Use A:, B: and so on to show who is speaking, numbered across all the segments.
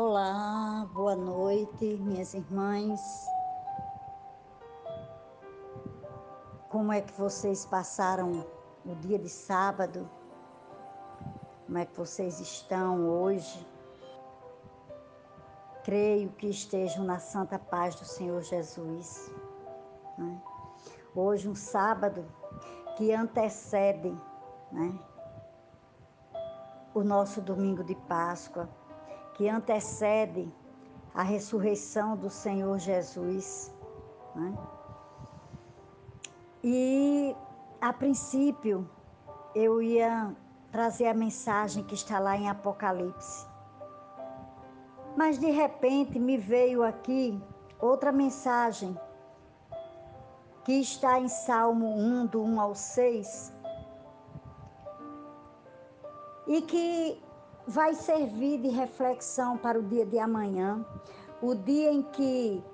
A: Olá, boa noite, minhas irmãs. Como é que vocês passaram o dia de sábado? Como é que vocês estão hoje? Creio que estejam na santa paz do Senhor Jesus. Né? Hoje, um sábado que antecede né, o nosso domingo de Páscoa que antecede a ressurreição do Senhor Jesus. Né? E, a princípio, eu ia trazer a mensagem que está lá em Apocalipse. Mas, de repente, me veio aqui outra mensagem que está em Salmo 1, do 1 ao 6, e que vai servir de reflexão para o dia de amanhã, o dia em que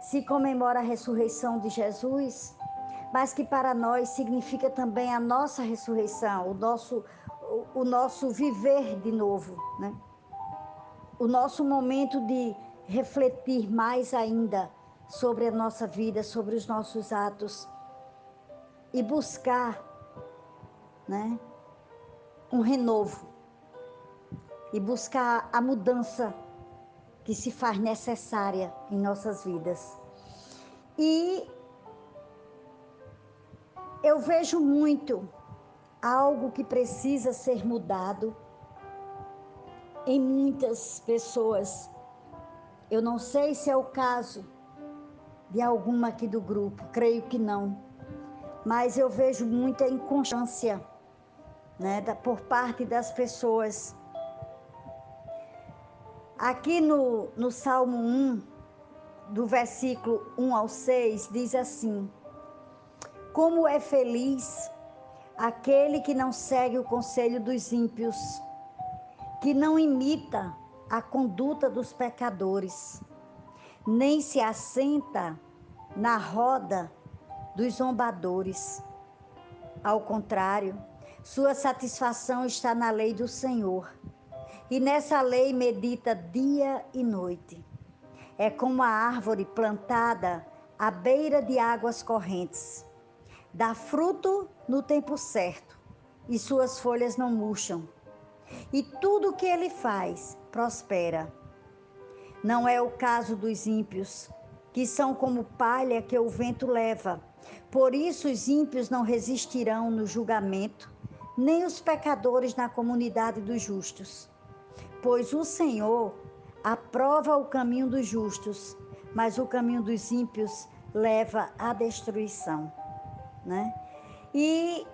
A: se comemora a ressurreição de Jesus, mas que para nós significa também a nossa ressurreição, o nosso, o, nosso viver de novo, né? O nosso momento de refletir mais ainda sobre a nossa vida, sobre os nossos atos e buscar, né, um renovo e buscar a mudança que se faz necessária em nossas vidas. E eu vejo muito algo que precisa ser mudado em muitas pessoas. Eu não sei se é o caso de alguma aqui do grupo, creio que não. Mas eu vejo muita inconstância né, por parte das pessoas Aqui no, no Salmo 1, do versículo 1 ao 6, diz assim: Como é feliz aquele que não segue o conselho dos ímpios, que não imita a conduta dos pecadores, nem se assenta na roda dos zombadores. Ao contrário, sua satisfação está na lei do Senhor e nessa lei medita dia e noite. É como a árvore plantada à beira de águas correntes. Dá fruto no tempo certo e suas folhas não murcham. E tudo o que ele faz prospera. Não é o caso dos ímpios, que são como palha que o vento leva. Por isso os ímpios não resistirão no julgamento, nem os pecadores na comunidade dos justos pois o Senhor aprova o caminho dos justos, mas o caminho dos ímpios leva à destruição, né? E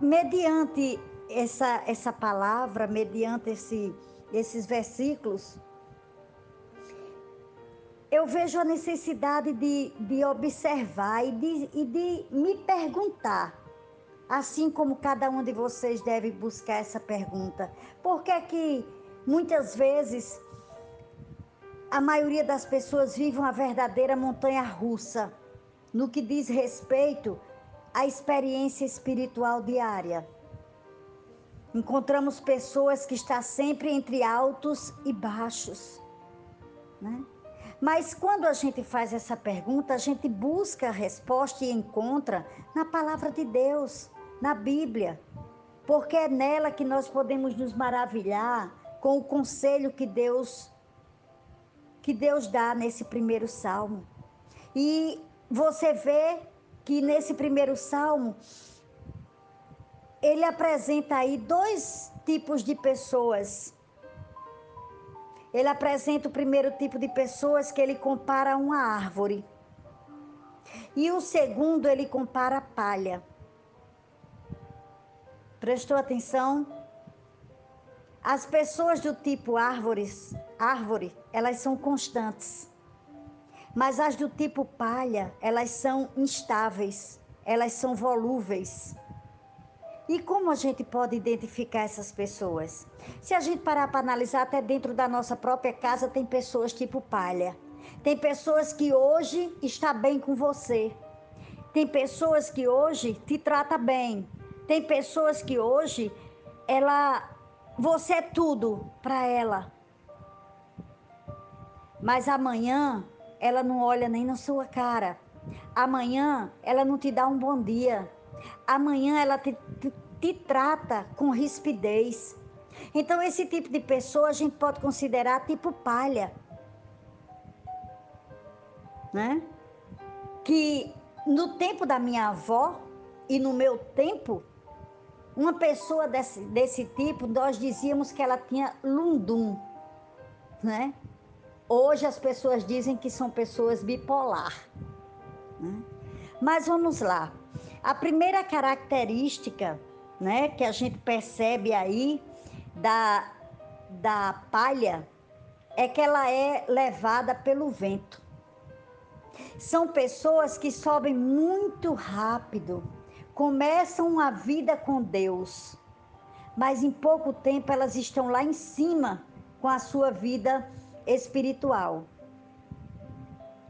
A: mediante essa essa palavra, mediante esse esses versículos, eu vejo a necessidade de, de observar e de, e de me perguntar, assim como cada um de vocês deve buscar essa pergunta: por que que Muitas vezes, a maioria das pessoas vive uma verdadeira montanha russa no que diz respeito à experiência espiritual diária. Encontramos pessoas que estão sempre entre altos e baixos, né? Mas quando a gente faz essa pergunta, a gente busca a resposta e encontra na palavra de Deus, na Bíblia, porque é nela que nós podemos nos maravilhar com o conselho que Deus que Deus dá nesse primeiro salmo. E você vê que nesse primeiro salmo ele apresenta aí dois tipos de pessoas. Ele apresenta o primeiro tipo de pessoas que ele compara a uma árvore. E o segundo ele compara a palha. Prestou atenção? As pessoas do tipo árvores, árvore, elas são constantes. Mas as do tipo palha, elas são instáveis, elas são volúveis. E como a gente pode identificar essas pessoas? Se a gente parar para analisar, até dentro da nossa própria casa tem pessoas tipo palha. Tem pessoas que hoje está bem com você. Tem pessoas que hoje te trata bem. Tem pessoas que hoje ela você é tudo para ela. mas amanhã ela não olha nem na sua cara. Amanhã ela não te dá um bom dia. Amanhã ela te, te, te trata com rispidez. Então, esse tipo de pessoa a gente pode considerar tipo palha. Né? Que no tempo da minha avó e no meu tempo, uma pessoa desse, desse tipo, nós dizíamos que ela tinha lundum, né? Hoje as pessoas dizem que são pessoas bipolar. Né? Mas vamos lá. A primeira característica, né, que a gente percebe aí da, da palha é que ela é levada pelo vento. São pessoas que sobem muito rápido, começam a vida com Deus, mas em pouco tempo elas estão lá em cima com a sua vida espiritual.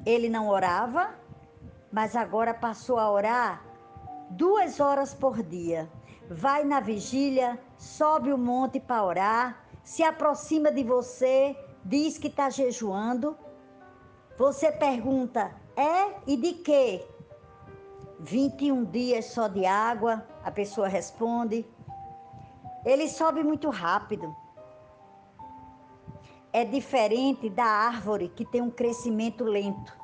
A: Ele não orava, mas agora passou a orar duas horas por dia. Vai na vigília, sobe o monte para orar, se aproxima de você, diz que está jejuando. Você pergunta, é e de quê? 21 dias só de água, a pessoa responde. Ele sobe muito rápido. É diferente da árvore que tem um crescimento lento.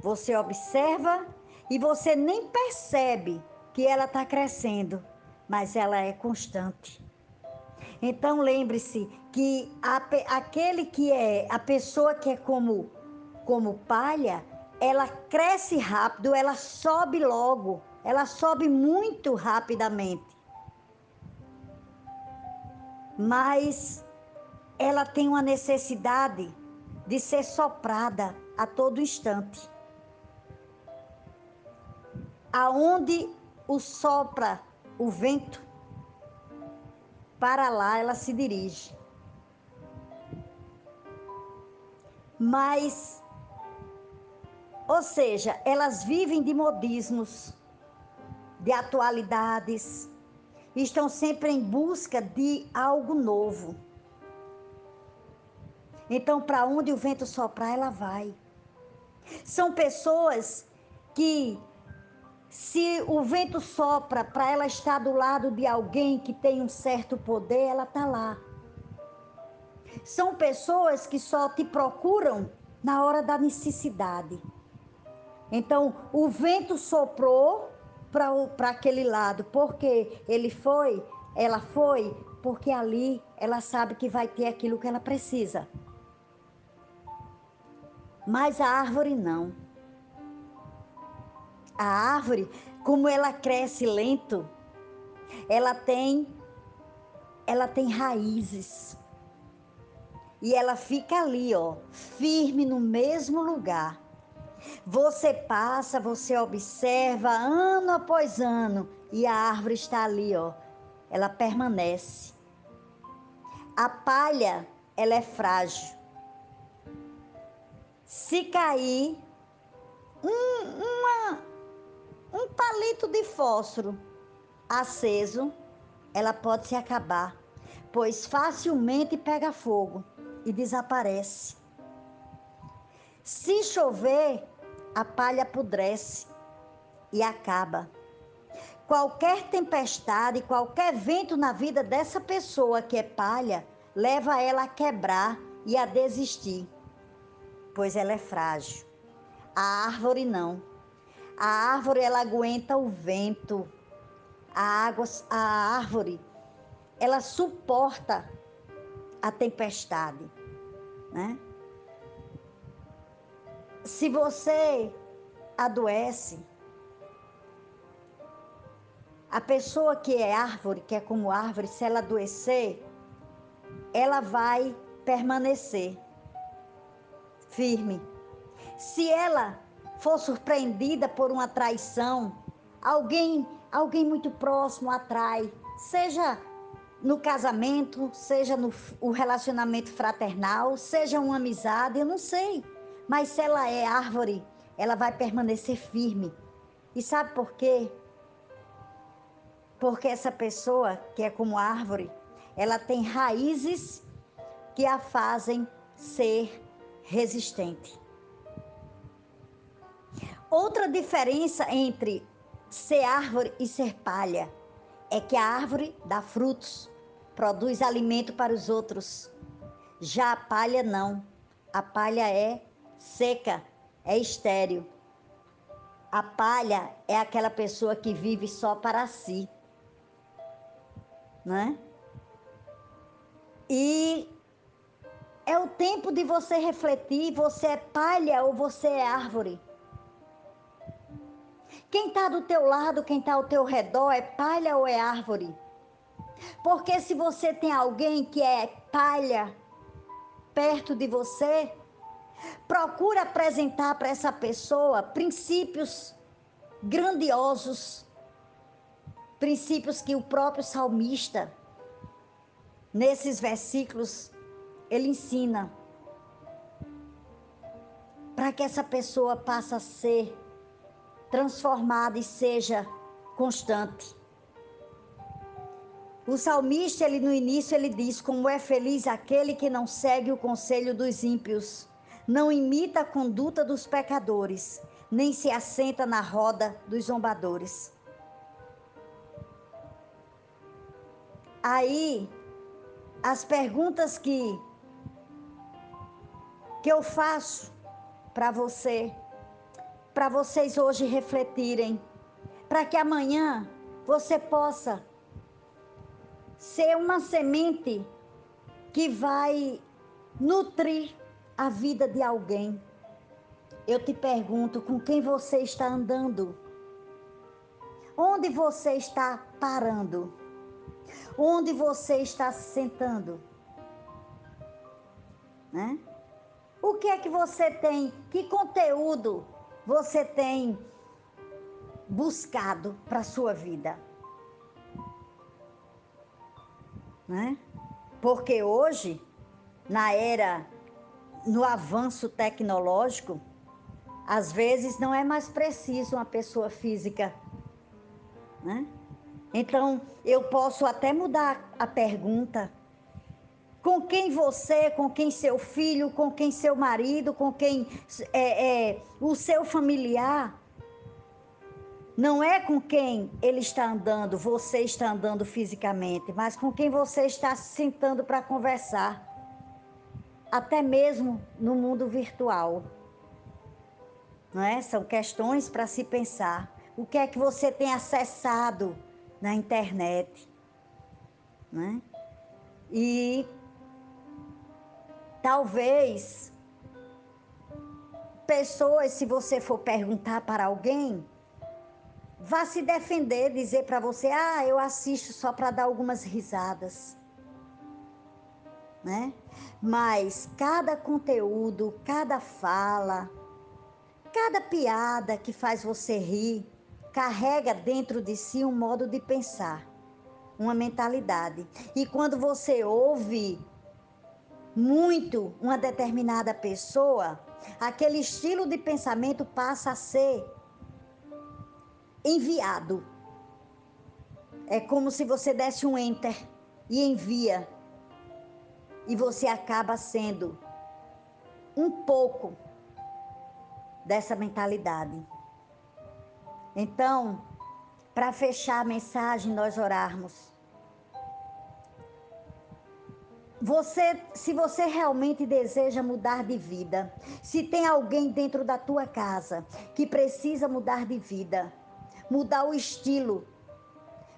A: Você observa e você nem percebe que ela está crescendo, mas ela é constante. Então lembre-se que a, aquele que é a pessoa que é como como palha, ela cresce rápido, ela sobe logo, ela sobe muito rapidamente. Mas ela tem uma necessidade de ser soprada a todo instante. Aonde o sopra o vento, para lá ela se dirige. Mas ou seja, elas vivem de modismos, de atualidades, estão sempre em busca de algo novo. Então, para onde o vento soprar, ela vai. São pessoas que, se o vento sopra para ela estar do lado de alguém que tem um certo poder, ela está lá. São pessoas que só te procuram na hora da necessidade. Então, o vento soprou para aquele lado, porque ele foi, ela foi, porque ali ela sabe que vai ter aquilo que ela precisa. Mas a árvore não. A árvore, como ela cresce lento, ela tem ela tem raízes. E ela fica ali, ó, firme no mesmo lugar. Você passa, você observa ano após ano e a árvore está ali, ó. Ela permanece. A palha, ela é frágil. Se cair um, uma, um palito de fósforo aceso, ela pode se acabar, pois facilmente pega fogo e desaparece. Se chover, a palha apodrece e acaba. Qualquer tempestade, qualquer vento na vida dessa pessoa que é palha, leva ela a quebrar e a desistir, pois ela é frágil. A árvore não. A árvore ela aguenta o vento. A água, a árvore, ela suporta a tempestade, né? Se você adoece, a pessoa que é árvore, que é como árvore, se ela adoecer, ela vai permanecer firme. Se ela for surpreendida por uma traição, alguém, alguém muito próximo atrai, seja no casamento, seja no o relacionamento fraternal, seja uma amizade, eu não sei. Mas se ela é árvore, ela vai permanecer firme. E sabe por quê? Porque essa pessoa, que é como árvore, ela tem raízes que a fazem ser resistente. Outra diferença entre ser árvore e ser palha é que a árvore dá frutos, produz alimento para os outros. Já a palha não. A palha é seca, é estéril. A palha é aquela pessoa que vive só para si. Né? E é o tempo de você refletir: você é palha ou você é árvore? Quem está do teu lado, quem está ao teu redor, é palha ou é árvore? Porque se você tem alguém que é palha perto de você, procura apresentar para essa pessoa princípios grandiosos, princípios que o próprio salmista, nesses versículos, ele ensina. Para que essa pessoa passe a ser transformada e seja constante. O salmista, ele no início, ele diz: Como é feliz aquele que não segue o conselho dos ímpios, não imita a conduta dos pecadores, nem se assenta na roda dos zombadores. Aí, as perguntas que, que eu faço para você, para vocês hoje refletirem, para que amanhã você possa ser uma semente que vai nutrir a vida de alguém. Eu te pergunto, com quem você está andando? Onde você está parando? Onde você está se sentando? Né? O que é que você tem? Que conteúdo você tem buscado para a sua vida? né? Porque hoje, na era, no avanço tecnológico, às vezes não é mais preciso uma pessoa física, né? Então, eu posso até mudar a pergunta. Com quem você, com quem seu filho, com quem seu marido, com quem é, é o seu familiar não é com quem ele está andando, você está andando fisicamente, mas com quem você está se sentando para conversar. Até mesmo no mundo virtual. Não é? São questões para se pensar. O que é que você tem acessado na internet? Né? E talvez pessoas, se você for perguntar para alguém, vá se defender, dizer para você: "Ah, eu assisto só para dar algumas risadas". Né? Mas cada conteúdo, cada fala, cada piada que faz você rir, carrega dentro de si um modo de pensar, uma mentalidade. E quando você ouve muito uma determinada pessoa, aquele estilo de pensamento passa a ser enviado. É como se você desse um enter e envia. E você acaba sendo um pouco dessa mentalidade. Então, para fechar a mensagem, nós orarmos. Você, se você realmente deseja mudar de vida, se tem alguém dentro da tua casa que precisa mudar de vida, mudar o estilo,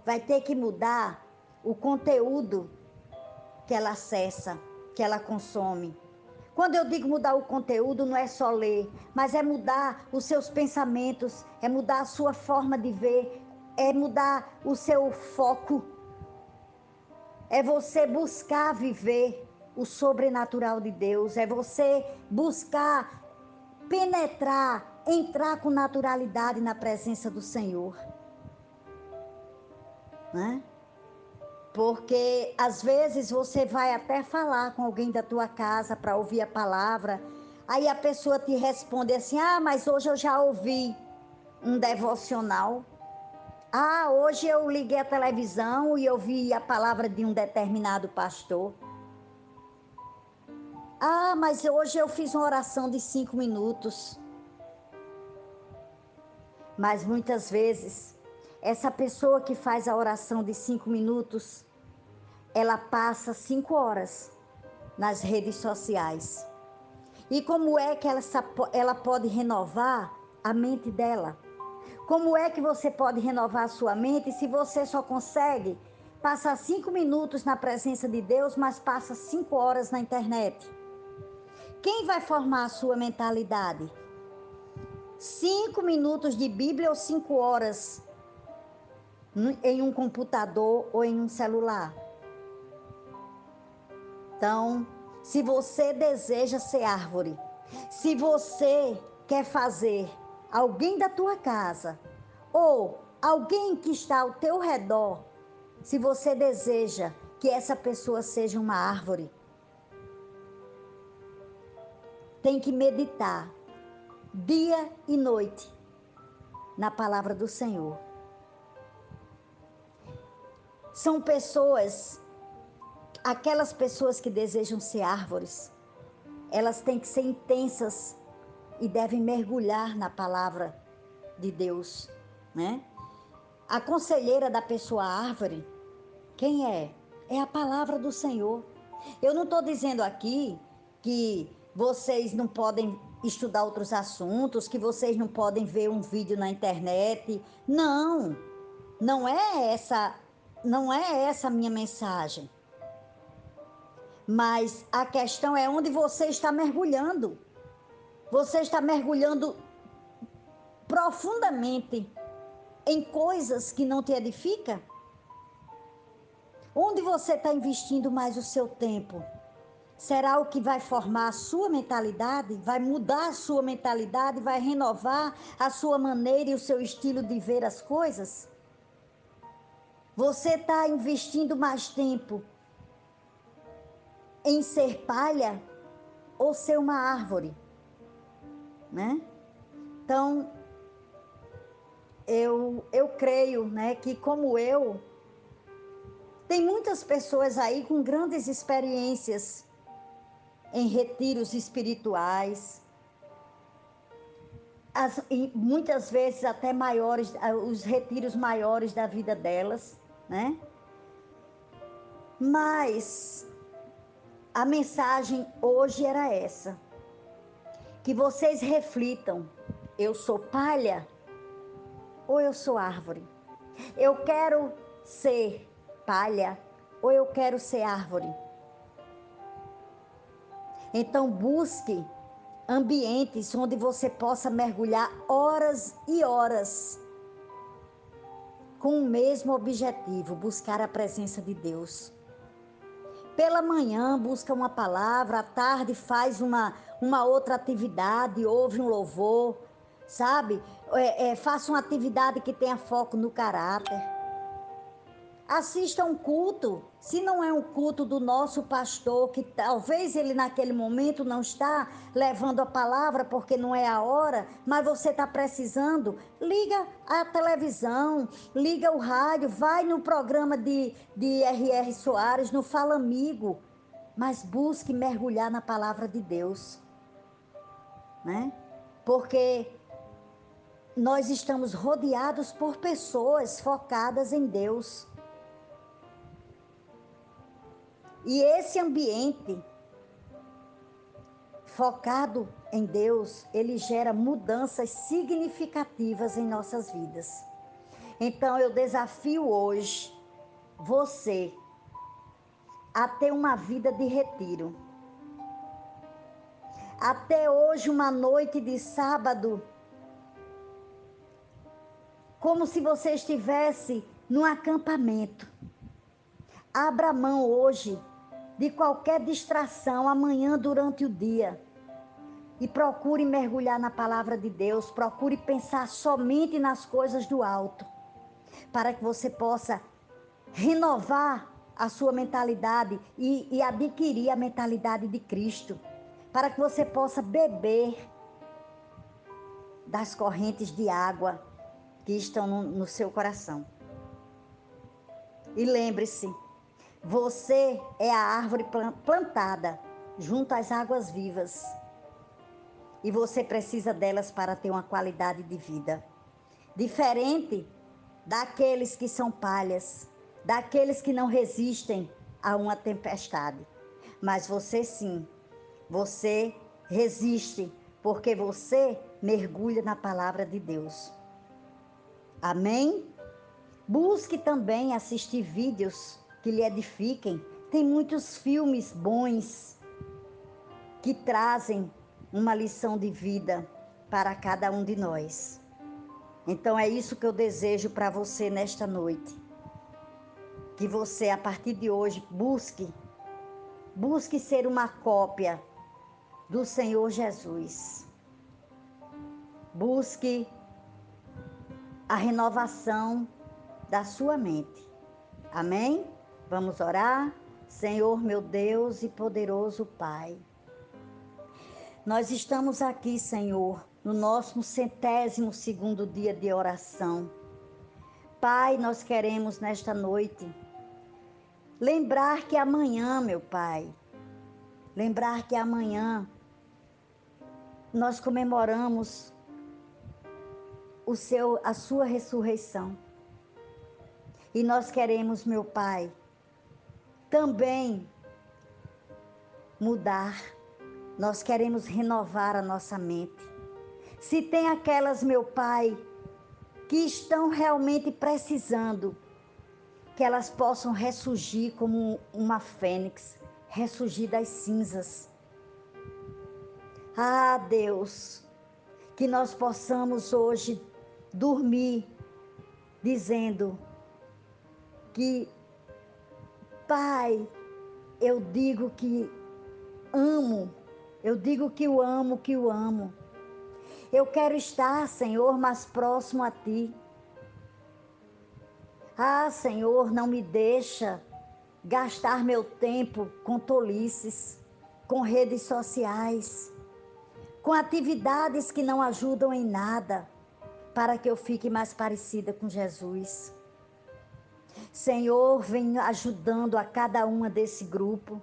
A: vai ter que mudar o conteúdo que ela acessa, que ela consome. Quando eu digo mudar o conteúdo, não é só ler, mas é mudar os seus pensamentos, é mudar a sua forma de ver, é mudar o seu foco. É você buscar viver o sobrenatural de Deus, é você buscar penetrar entrar com naturalidade na presença do Senhor. Né? Porque às vezes você vai até falar com alguém da tua casa para ouvir a palavra, aí a pessoa te responde assim: "Ah, mas hoje eu já ouvi um devocional. Ah, hoje eu liguei a televisão e ouvi a palavra de um determinado pastor." Ah, mas hoje eu fiz uma oração de cinco minutos. Mas muitas vezes, essa pessoa que faz a oração de cinco minutos, ela passa cinco horas nas redes sociais. E como é que ela, ela pode renovar a mente dela? Como é que você pode renovar a sua mente se você só consegue passar cinco minutos na presença de Deus, mas passa cinco horas na internet? Quem vai formar a sua mentalidade? Cinco minutos de Bíblia ou cinco horas em um computador ou em um celular? Então, se você deseja ser árvore, se você quer fazer alguém da tua casa ou alguém que está ao teu redor, se você deseja que essa pessoa seja uma árvore, tem que meditar dia e noite na palavra do Senhor. São pessoas, aquelas pessoas que desejam ser árvores, elas têm que ser intensas e devem mergulhar na palavra de Deus, né? A conselheira da pessoa árvore, quem é? É a palavra do Senhor. Eu não estou dizendo aqui que vocês não podem estudar outros assuntos, que vocês não podem ver um vídeo na internet. Não, não é essa, não é essa a minha mensagem. Mas a questão é onde você está mergulhando. Você está mergulhando profundamente em coisas que não te edificam? Onde você está investindo mais o seu tempo? será o que vai formar a sua mentalidade, vai mudar a sua mentalidade, vai renovar a sua maneira e o seu estilo de ver as coisas? Você está investindo mais tempo em ser palha ou ser uma árvore, né? Então, eu, eu creio, né, que como eu, tem muitas pessoas aí com grandes experiências em retiros espirituais, as, muitas vezes até maiores, os retiros maiores da vida delas, né? Mas a mensagem hoje era essa: que vocês reflitam, eu sou palha ou eu sou árvore? Eu quero ser palha ou eu quero ser árvore? Então busque ambientes onde você possa mergulhar horas e horas com o mesmo objetivo, buscar a presença de Deus. Pela manhã busca uma palavra, à tarde faz uma, uma outra atividade, ouve um louvor, sabe? É, é, faça uma atividade que tenha foco no caráter. Assista um culto, se não é um culto do nosso pastor, que talvez ele naquele momento não está levando a palavra porque não é a hora, mas você está precisando, liga a televisão, liga o rádio, vai no programa de, de R.R. Soares, no Fala Amigo, mas busque mergulhar na palavra de Deus, né? Porque nós estamos rodeados por pessoas focadas em Deus. E esse ambiente focado em Deus, ele gera mudanças significativas em nossas vidas. Então eu desafio hoje você a ter uma vida de retiro. Até hoje, uma noite de sábado, como se você estivesse num acampamento. Abra mão hoje de qualquer distração amanhã durante o dia. E procure mergulhar na palavra de Deus, procure pensar somente nas coisas do alto, para que você possa renovar a sua mentalidade e, e adquirir a mentalidade de Cristo, para que você possa beber das correntes de água que estão no, no seu coração. E lembre-se, você é a árvore plantada junto às águas vivas. E você precisa delas para ter uma qualidade de vida. Diferente daqueles que são palhas, daqueles que não resistem a uma tempestade. Mas você sim, você resiste, porque você mergulha na palavra de Deus. Amém? Busque também assistir vídeos que lhe edifiquem. Tem muitos filmes bons que trazem uma lição de vida para cada um de nós. Então é isso que eu desejo para você nesta noite. Que você, a partir de hoje, busque, busque ser uma cópia do Senhor Jesus. Busque a renovação da sua mente. Amém? Vamos orar? Senhor, meu Deus e poderoso Pai. Nós estamos aqui, Senhor, no nosso centésimo segundo dia de oração. Pai, nós queremos nesta noite lembrar que amanhã, meu Pai, lembrar que amanhã nós comemoramos o seu, a sua ressurreição. E nós queremos, meu Pai, também mudar. Nós queremos renovar a nossa mente. Se tem aquelas, meu Pai, que estão realmente precisando, que elas possam ressurgir como uma fênix, ressurgir das cinzas. Ah, Deus, que nós possamos hoje dormir dizendo que, Pai, eu digo que amo, eu digo que o amo, que o amo. Eu quero estar, Senhor, mais próximo a Ti. Ah, Senhor, não me deixa gastar meu tempo com tolices, com redes sociais, com atividades que não ajudam em nada para que eu fique mais parecida com Jesus. Senhor, vem ajudando a cada uma desse grupo.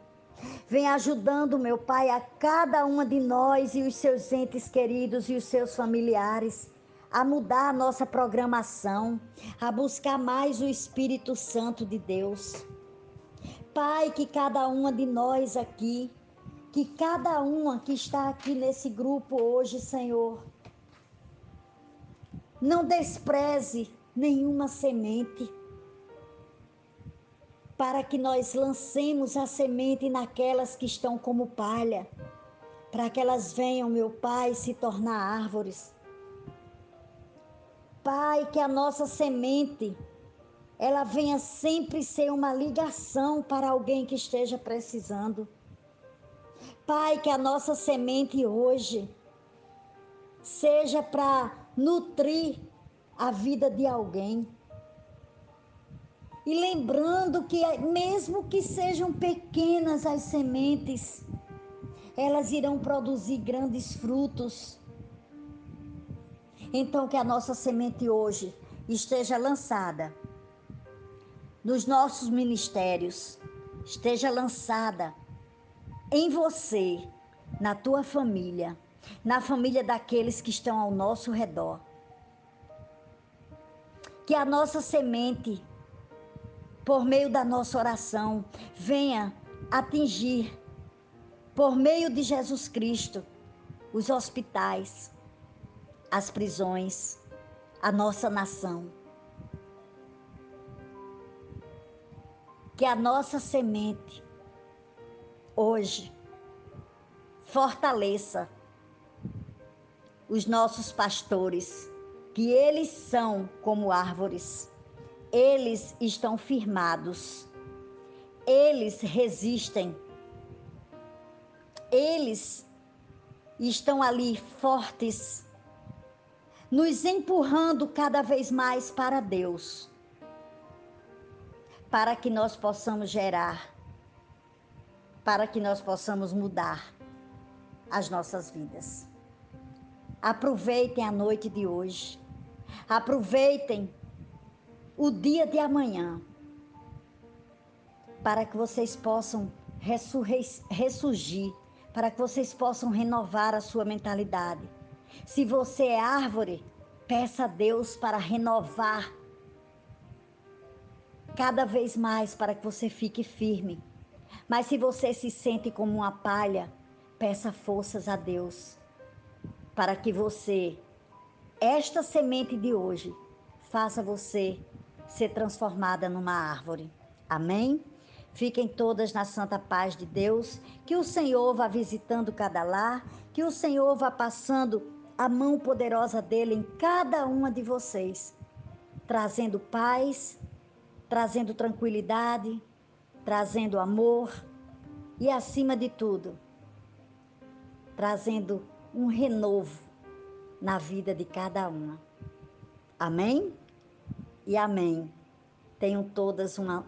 A: Vem ajudando, meu Pai, a cada uma de nós e os seus entes queridos e os seus familiares a mudar a nossa programação, a buscar mais o Espírito Santo de Deus. Pai, que cada uma de nós aqui, que cada uma que está aqui nesse grupo hoje, Senhor, não despreze nenhuma semente, para que nós lancemos a semente naquelas que estão como palha, para que elas venham, meu Pai, se tornar árvores. Pai, que a nossa semente ela venha sempre ser uma ligação para alguém que esteja precisando. Pai, que a nossa semente hoje seja para nutrir a vida de alguém. E lembrando que, mesmo que sejam pequenas as sementes, elas irão produzir grandes frutos. Então, que a nossa semente hoje esteja lançada nos nossos ministérios, esteja lançada em você, na tua família na família daqueles que estão ao nosso redor. Que a nossa semente, por meio da nossa oração, venha atingir, por meio de Jesus Cristo, os hospitais, as prisões, a nossa nação. Que a nossa semente, hoje, fortaleça os nossos pastores, que eles são como árvores, eles estão firmados, eles resistem, eles estão ali fortes, nos empurrando cada vez mais para Deus, para que nós possamos gerar, para que nós possamos mudar as nossas vidas. Aproveitem a noite de hoje. Aproveitem o dia de amanhã. Para que vocês possam ressurgir para que vocês possam renovar a sua mentalidade. Se você é árvore, peça a Deus para renovar cada vez mais para que você fique firme. Mas se você se sente como uma palha, peça forças a Deus para que você, esta semente de hoje, faça você ser transformada numa árvore. Amém? Fiquem todas na santa paz de Deus, que o Senhor vá visitando cada lar, que o Senhor vá passando a mão poderosa dele em cada uma de vocês, trazendo paz, trazendo tranquilidade, trazendo amor e, acima de tudo, trazendo um renovo na vida de cada uma. Amém? E amém. Tenham todas uma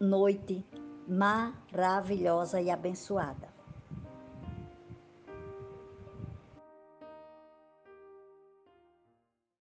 A: noite maravilhosa e abençoada.